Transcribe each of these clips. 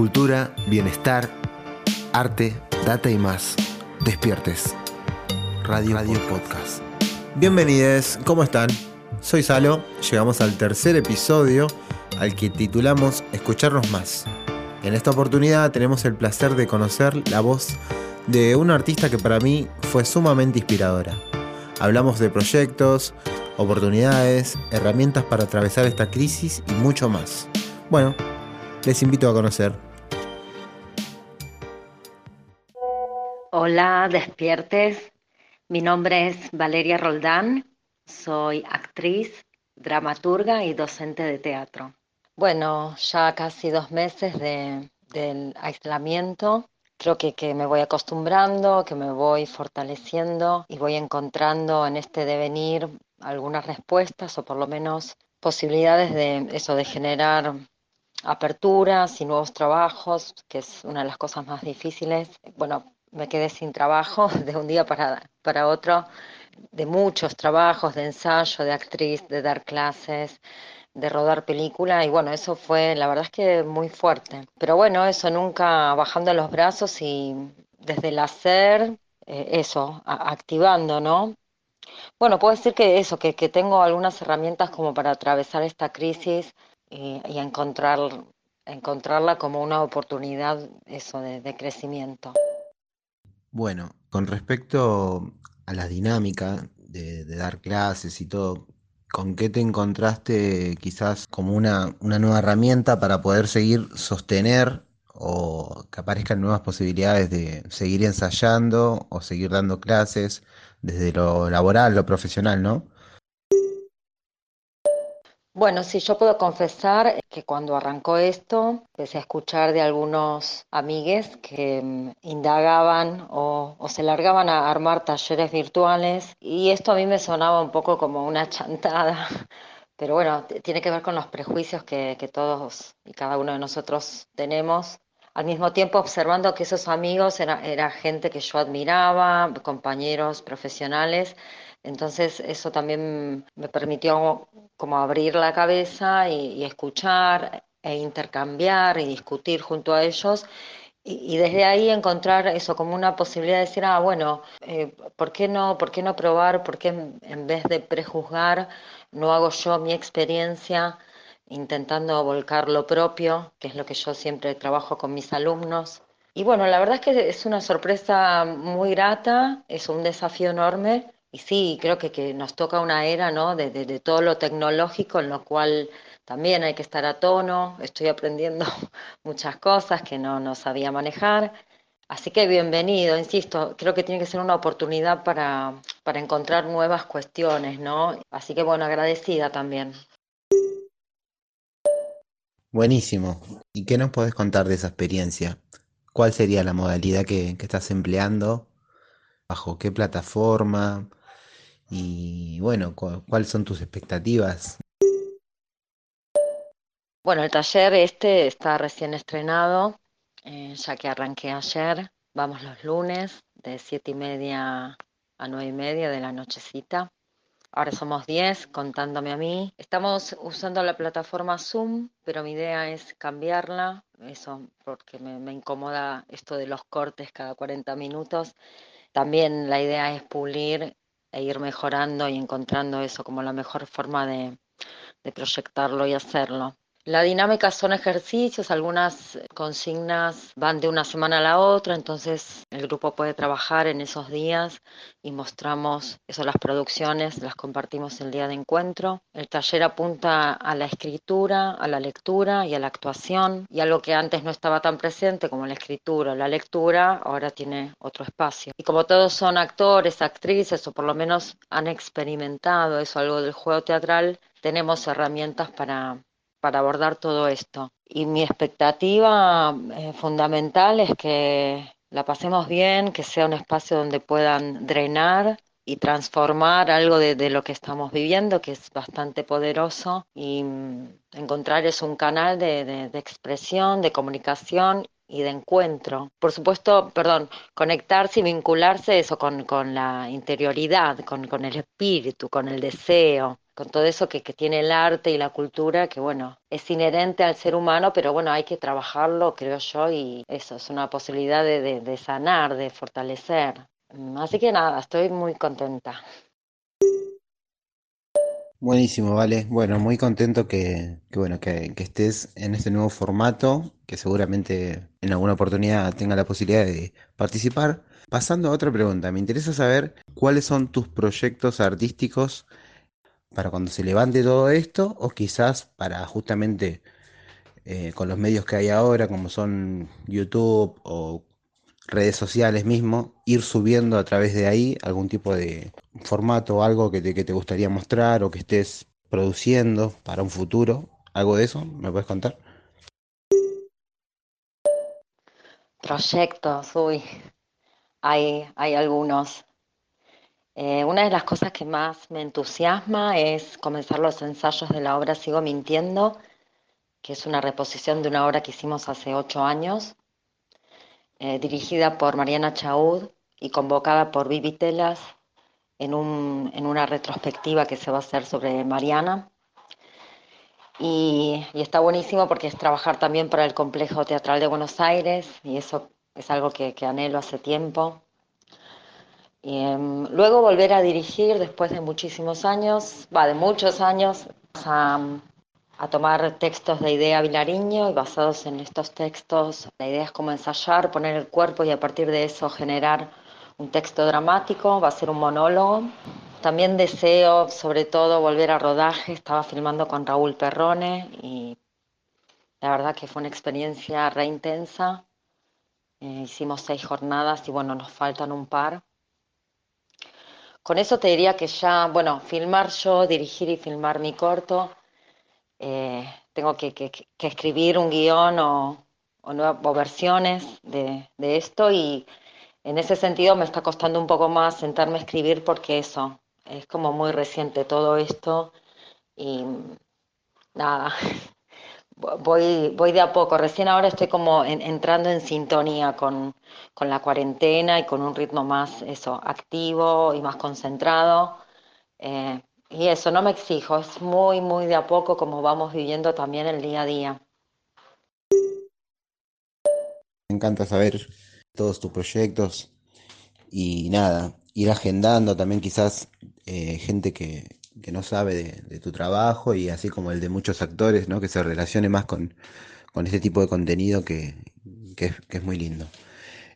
Cultura, bienestar, arte, data y más. Despiertes. Radio, Radio Podcast. Bienvenidos, ¿cómo están? Soy Salo, llegamos al tercer episodio al que titulamos Escucharnos más. En esta oportunidad tenemos el placer de conocer la voz de una artista que para mí fue sumamente inspiradora. Hablamos de proyectos, oportunidades, herramientas para atravesar esta crisis y mucho más. Bueno, les invito a conocer. Hola, despiertes. Mi nombre es Valeria Roldán. Soy actriz, dramaturga y docente de teatro. Bueno, ya casi dos meses del aislamiento. Creo que, que me voy acostumbrando, que me voy fortaleciendo y voy encontrando en este devenir algunas respuestas o por lo menos posibilidades de eso, de generar aperturas y nuevos trabajos, que es una de las cosas más difíciles. Bueno, me quedé sin trabajo de un día para, para otro, de muchos trabajos, de ensayo, de actriz, de dar clases, de rodar película, y bueno, eso fue, la verdad es que muy fuerte. Pero bueno, eso nunca bajando los brazos y desde el hacer, eh, eso, activando, ¿no? Bueno, puedo decir que eso, que, que tengo algunas herramientas como para atravesar esta crisis y, encontrar, encontrarla como una oportunidad eso de, crecimiento. Bueno, con respecto a la dinámica de, dar clases y todo, ¿con qué te encontraste quizás como una, una nueva herramienta para poder seguir sostener o que aparezcan nuevas posibilidades de seguir ensayando o seguir dando clases desde lo laboral, lo profesional, ¿no? Bueno, sí, yo puedo confesar que cuando arrancó esto, empecé a escuchar de algunos amigues que mm, indagaban o, se largaban a armar talleres virtuales y esto a mí me sonaba un poco como una chantada, pero bueno, tiene que ver con los prejuicios que, todos y cada uno de nosotros tenemos. Al mismo tiempo observando que esos amigos era, era, gente que yo admiraba, compañeros profesionales, entonces eso también me permitió como abrir la cabeza y, escuchar e intercambiar y discutir junto a ellos y, desde ahí encontrar eso como una posibilidad de decir, ah, bueno, eh, ¿por qué no, por qué no probar? ¿Por qué en vez de prejuzgar no hago yo mi experiencia intentando volcar lo propio, que es lo que yo siempre trabajo con mis alumnos? Y bueno, la verdad es que es una sorpresa muy grata, es un desafío enorme y sí, creo que, que nos toca una era, ¿no? De, de, todo lo tecnológico, en lo cual también hay que estar a tono. Estoy aprendiendo muchas cosas que no, no sabía manejar. Así que bienvenido, insisto, creo que tiene que ser una oportunidad para, para encontrar nuevas cuestiones, ¿no? Así que bueno, agradecida también. Buenísimo. ¿Y qué nos podés contar de esa experiencia? ¿Cuál sería la modalidad que, que estás empleando? ¿Bajo qué plataforma? Y bueno, ¿cuáles son tus expectativas? Bueno, el taller este está recién estrenado, eh, ya que arranqué ayer. Vamos los lunes de siete y media a nueve y media de la nochecita. Ahora somos 10 contándome a mí. Estamos usando la plataforma Zoom, pero mi idea es cambiarla, eso porque me, me incomoda esto de los cortes cada 40 minutos. También la idea es pulir e ir mejorando y encontrando eso como la mejor forma de, proyectarlo y hacerlo. La dinámica son ejercicios, algunas consignas van de una semana a la otra, entonces el grupo puede trabajar en esos días y mostramos eso, las producciones, las compartimos el día de encuentro. El taller apunta a la escritura, a la lectura y a la actuación, y algo que antes no estaba tan presente como la escritura o la lectura, ahora tiene otro espacio. Y como todos son actores, actrices, o por lo menos han experimentado eso, algo del juego teatral, tenemos herramientas para para abordar todo esto. Y mi expectativa eh, fundamental es que la pasemos bien, que sea un espacio donde puedan drenar y transformar algo de, lo que estamos viviendo, que es bastante poderoso, y mm, encontrar es un canal de, expresión, de comunicación y de encuentro. Por supuesto, perdón, conectarse y vincularse eso con, la interioridad, con, con el espíritu, con el deseo, con todo eso que, que, tiene el arte y la cultura, que bueno, es inherente al ser humano, pero bueno, hay que trabajarlo, creo yo, y eso es una posibilidad de, de, de sanar, de fortalecer. Así que nada, estoy muy contenta. Buenísimo, vale. Bueno, muy contento que, que bueno, que, que, estés en este nuevo formato, que seguramente en alguna oportunidad tenga la posibilidad de participar. Pasando a otra pregunta, me interesa saber cuáles son tus proyectos artísticos para cuando se levante todo esto, o quizás para justamente eh, con los medios que hay ahora, como son YouTube o redes sociales mismo, ir subiendo a través de ahí algún tipo de formato o algo que te, que te gustaría mostrar o que estés produciendo para un futuro, algo de eso, ¿me puedes contar? Proyectos, uy, hay, hay algunos. Eh, una de las cosas que más me entusiasma es comenzar los ensayos de la obra Sigo Mintiendo, que es una reposición de una obra que hicimos hace ocho años eh, dirigida por Mariana Chaud y convocada por Vivi Telas en, un, en, una retrospectiva que se va a hacer sobre Mariana. Y, y, está buenísimo porque es trabajar también para el Complejo Teatral de Buenos Aires y eso es algo que, que anhelo hace tiempo. Um, luego volver a dirigir después de muchísimos años, va, de muchos años, a, a tomar textos de Idea Vilariño y basados en estos textos, la idea es como ensayar, poner el cuerpo y a partir de eso generar un texto dramático, va a ser un monólogo. También deseo, sobre todo, volver a rodaje. Estaba filmando con Raúl Perrone y la verdad que fue una experiencia re intensa. Eh, hicimos seis jornadas y bueno, nos faltan un par. Con eso te diría que ya, bueno, filmar yo, dirigir y filmar mi corto eh, tengo que, que, escribir un guion o, o, o versiones de, de, esto y en ese sentido me está costando un poco más sentarme a escribir porque eso, es como muy reciente todo esto y nada, voy, voy de a poco, recién ahora estoy como en, entrando en sintonía con, con la cuarentena y con un ritmo más eso, activo y más concentrado. Eh, y eso, no me exijo, es muy, muy de a poco como vamos viviendo también el día a día. Me encanta saber todos tus proyectos y nada, ir agendando también quizás eh, gente que, que, no sabe de, tu trabajo y así como el de muchos actores, ¿no? Que se relacione más con, con este tipo de contenido que, que es muy lindo.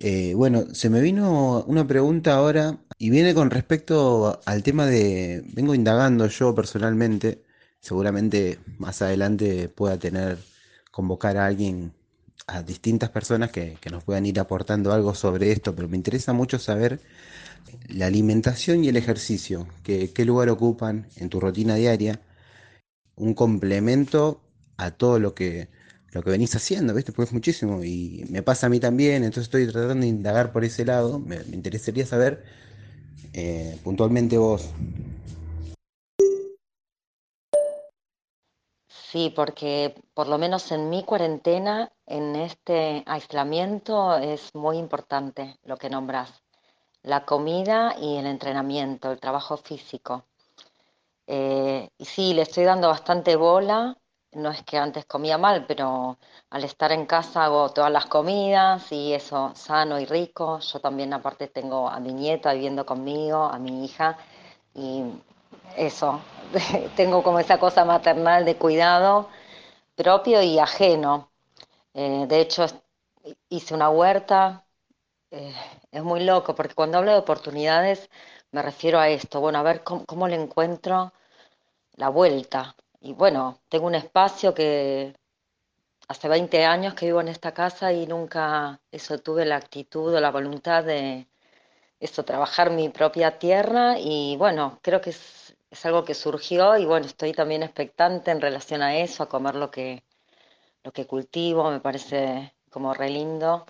Eh, bueno, se me vino una pregunta ahora y viene con respecto al tema de, vengo indagando yo personalmente, seguramente más adelante pueda tener, convocar a alguien, a distintas personas que, que nos puedan ir aportando algo sobre esto, pero me interesa mucho saber la alimentación y el ejercicio, que, qué lugar ocupan en tu rutina diaria, un complemento a todo lo que lo que venís haciendo, ¿viste? Porque es muchísimo y me pasa a mí también, entonces estoy tratando de indagar por ese lado. Me, interesaría saber eh, puntualmente vos. Sí, porque por lo menos en mi cuarentena, en este aislamiento, es muy importante lo que nombras. La comida y el entrenamiento, el trabajo físico. Eh, y sí, le estoy dando bastante bola no es que antes comía mal, pero al estar en casa hago todas las comidas y eso sano y rico. Yo también aparte tengo a mi nieta viviendo conmigo, a mi hija y eso, tengo como esa cosa maternal de cuidado propio y ajeno. Eh, de hecho, hice una huerta, eh, es muy loco porque cuando hablo de oportunidades me refiero a esto, bueno, a ver cómo, le encuentro la vuelta, y bueno, tengo un espacio que hace 20 años que vivo en esta casa y nunca eso tuve la actitud o la voluntad de eso, trabajar mi propia tierra. Y bueno, creo que es, es algo que surgió y bueno, estoy también expectante en relación a eso, a comer lo que, lo que cultivo, me parece como re lindo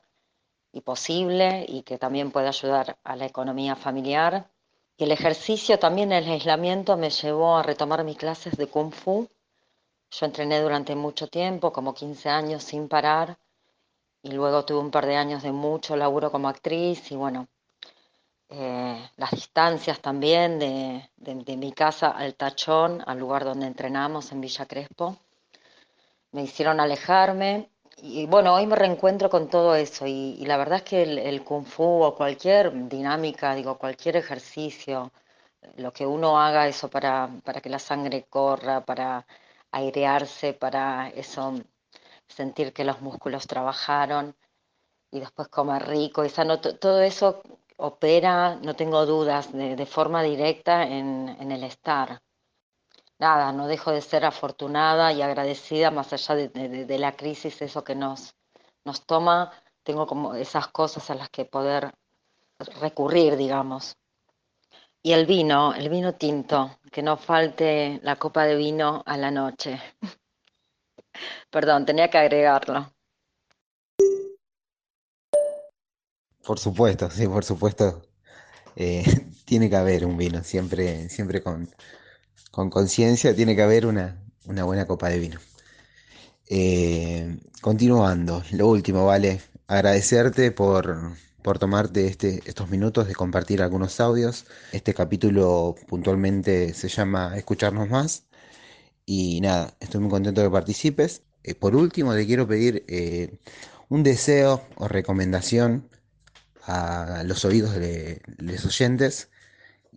y posible y que también puede ayudar a la economía familiar. Y el ejercicio también, el aislamiento me llevó a retomar mis clases de kung fu. Yo entrené durante mucho tiempo, como 15 años sin parar, y luego tuve un par de años de mucho laburo como actriz y bueno, eh, las distancias también de, mi casa al tachón, al lugar donde entrenamos en Villa Crespo, me hicieron alejarme. Y bueno, hoy me reencuentro con todo eso y, la verdad es que el, kung fu o cualquier dinámica, digo, cualquier ejercicio, lo que uno haga eso para, para que la sangre corra, para airearse, para eso, sentir que los músculos trabajaron y después comer rico y sano, todo eso opera, no tengo dudas, de, forma directa en, el estar. Nada, no dejo de ser afortunada y agradecida más allá de, la crisis, eso que nos, nos toma, tengo como esas cosas a las que poder recurrir, digamos. Y el vino, el vino tinto, que no falte la copa de vino a la noche. Perdón, tenía que agregarlo. Por supuesto, sí, por supuesto. Eh, tiene que haber un vino, siempre, siempre con conciencia, tiene que haber una, buena copa de vino. Eh, continuando, lo último, vale, agradecerte por, por tomarte este, estos minutos de compartir algunos audios. Este capítulo puntualmente se llama Escucharnos más. Y nada, estoy muy contento de que participes. Eh, por último, te quiero pedir un deseo o recomendación a los oídos de los oyentes.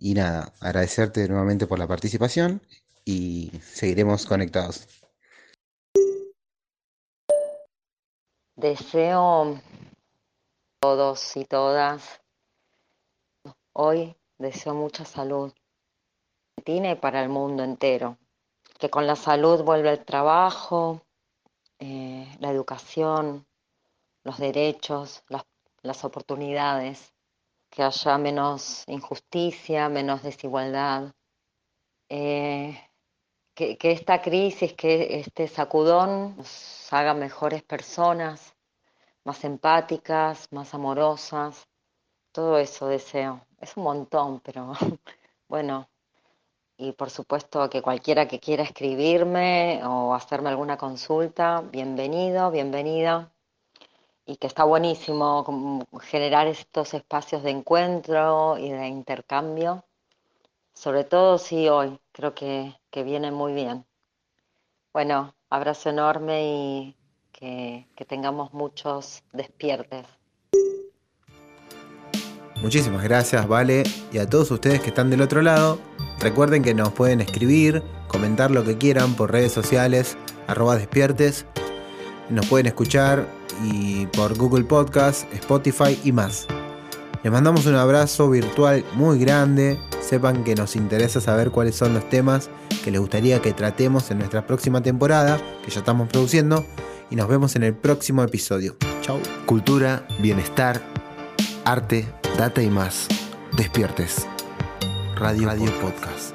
Y nada, agradecerte nuevamente por la participación y seguiremos conectados. Deseo todos y todas, hoy deseo mucha salud tiene para el mundo entero. Que con la salud vuelva el trabajo, eh, la educación, los derechos, las oportunidades, que haya menos injusticia, menos desigualdad, eh, que, esta crisis, que este sacudón nos haga mejores personas, más empáticas, más amorosas, todo eso deseo. Es un montón, pero bueno, y por supuesto que cualquiera que quiera escribirme o hacerme alguna consulta, bienvenido, bienvenida y que está buenísimo generar estos espacios de encuentro y de intercambio, sobre todo si hoy creo que, viene muy bien. Bueno, abrazo enorme y que, que tengamos muchos despiertes. Muchísimas gracias, Vale, y a todos ustedes que están del otro lado. Recuerden que nos pueden escribir, comentar lo que quieran por redes sociales, arroba despiertes. Nos pueden escuchar y por Google Podcast, Spotify y más. Les mandamos un abrazo virtual muy grande. Sepan que nos interesa saber cuáles son los temas que les gustaría que tratemos en nuestra próxima temporada, que ya estamos produciendo. Y nos vemos en el próximo episodio. Chau. Cultura, bienestar, arte, data y más. Despiertes. Radio, Radio Podcast.